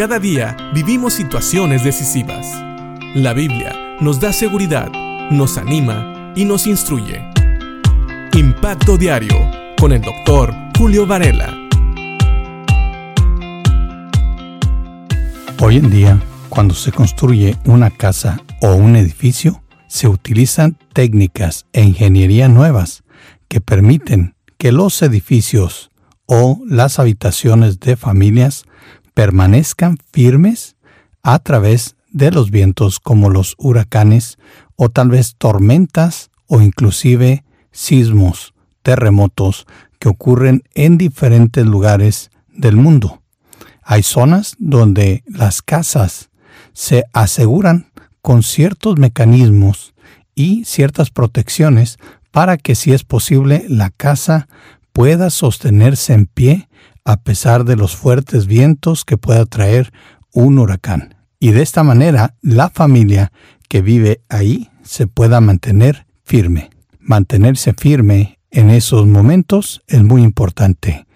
Cada día vivimos situaciones decisivas. La Biblia nos da seguridad, nos anima y nos instruye. Impacto Diario con el doctor Julio Varela. Hoy en día, cuando se construye una casa o un edificio, se utilizan técnicas e ingeniería nuevas que permiten que los edificios o las habitaciones de familias permanezcan firmes a través de los vientos como los huracanes o tal vez tormentas o inclusive sismos, terremotos que ocurren en diferentes lugares del mundo. Hay zonas donde las casas se aseguran con ciertos mecanismos y ciertas protecciones para que si es posible la casa pueda sostenerse en pie a pesar de los fuertes vientos que pueda traer un huracán. Y de esta manera la familia que vive ahí se pueda mantener firme. Mantenerse firme en esos momentos es muy importante.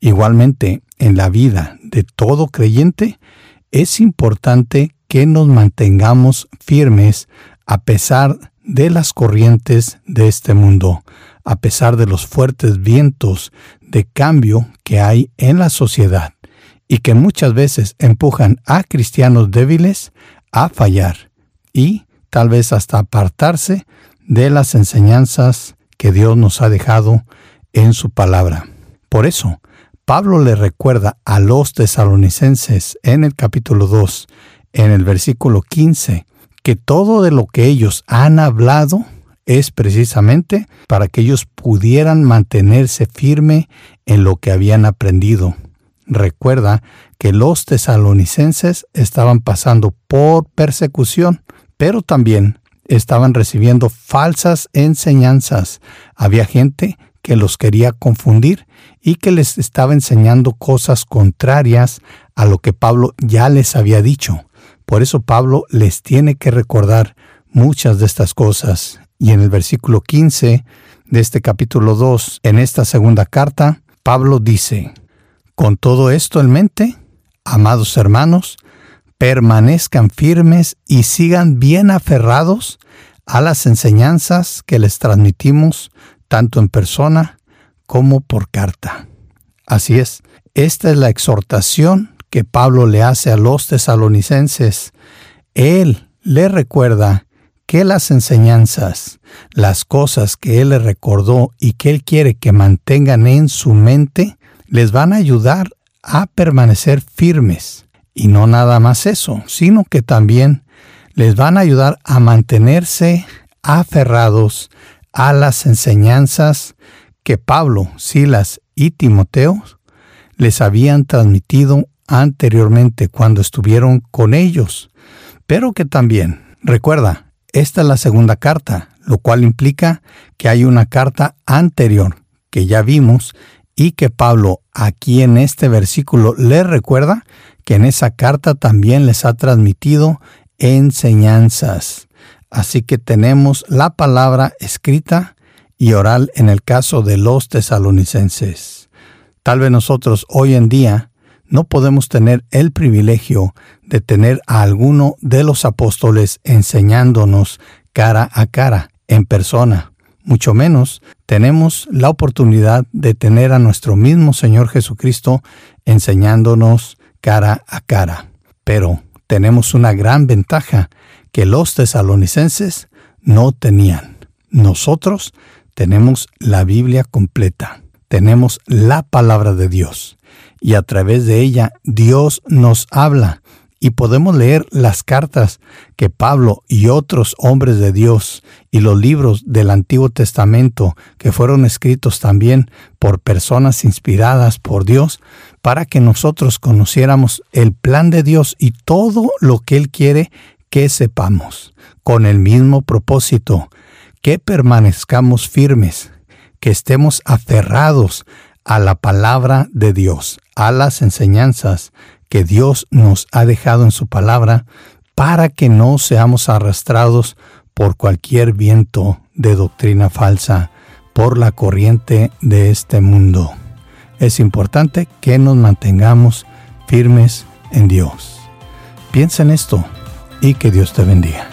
Igualmente, en la vida de todo creyente, es importante que nos mantengamos firmes a pesar de las corrientes de este mundo, a pesar de los fuertes vientos de cambio que hay en la sociedad y que muchas veces empujan a cristianos débiles a fallar y tal vez hasta apartarse de las enseñanzas que Dios nos ha dejado en su palabra. Por eso, Pablo le recuerda a los tesalonicenses en el capítulo 2, en el versículo 15, que todo de lo que ellos han hablado es precisamente para que ellos pudieran mantenerse firme en lo que habían aprendido. Recuerda que los tesalonicenses estaban pasando por persecución, pero también estaban recibiendo falsas enseñanzas. Había gente que los quería confundir y que les estaba enseñando cosas contrarias a lo que Pablo ya les había dicho. Por eso Pablo les tiene que recordar muchas de estas cosas. Y en el versículo 15 de este capítulo 2, en esta segunda carta, Pablo dice, Con todo esto en mente, amados hermanos, permanezcan firmes y sigan bien aferrados a las enseñanzas que les transmitimos tanto en persona como por carta. Así es, esta es la exhortación que Pablo le hace a los tesalonicenses. Él le recuerda que las enseñanzas, las cosas que Él le recordó y que Él quiere que mantengan en su mente, les van a ayudar a permanecer firmes. Y no nada más eso, sino que también les van a ayudar a mantenerse aferrados a las enseñanzas que Pablo, Silas y Timoteo les habían transmitido anteriormente cuando estuvieron con ellos, pero que también, recuerda, esta es la segunda carta, lo cual implica que hay una carta anterior que ya vimos y que Pablo aquí en este versículo le recuerda que en esa carta también les ha transmitido enseñanzas. Así que tenemos la palabra escrita y oral en el caso de los tesalonicenses. Tal vez nosotros hoy en día no podemos tener el privilegio de tener a alguno de los apóstoles enseñándonos cara a cara, en persona. Mucho menos tenemos la oportunidad de tener a nuestro mismo Señor Jesucristo enseñándonos cara a cara. Pero tenemos una gran ventaja que los tesalonicenses no tenían. Nosotros tenemos la Biblia completa, tenemos la palabra de Dios y a través de ella Dios nos habla. Y podemos leer las cartas que Pablo y otros hombres de Dios y los libros del Antiguo Testamento que fueron escritos también por personas inspiradas por Dios para que nosotros conociéramos el plan de Dios y todo lo que Él quiere que sepamos, con el mismo propósito, que permanezcamos firmes, que estemos aferrados a la palabra de Dios, a las enseñanzas que Dios nos ha dejado en su palabra, para que no seamos arrastrados por cualquier viento de doctrina falsa, por la corriente de este mundo. Es importante que nos mantengamos firmes en Dios. Piensa en esto y que Dios te bendiga.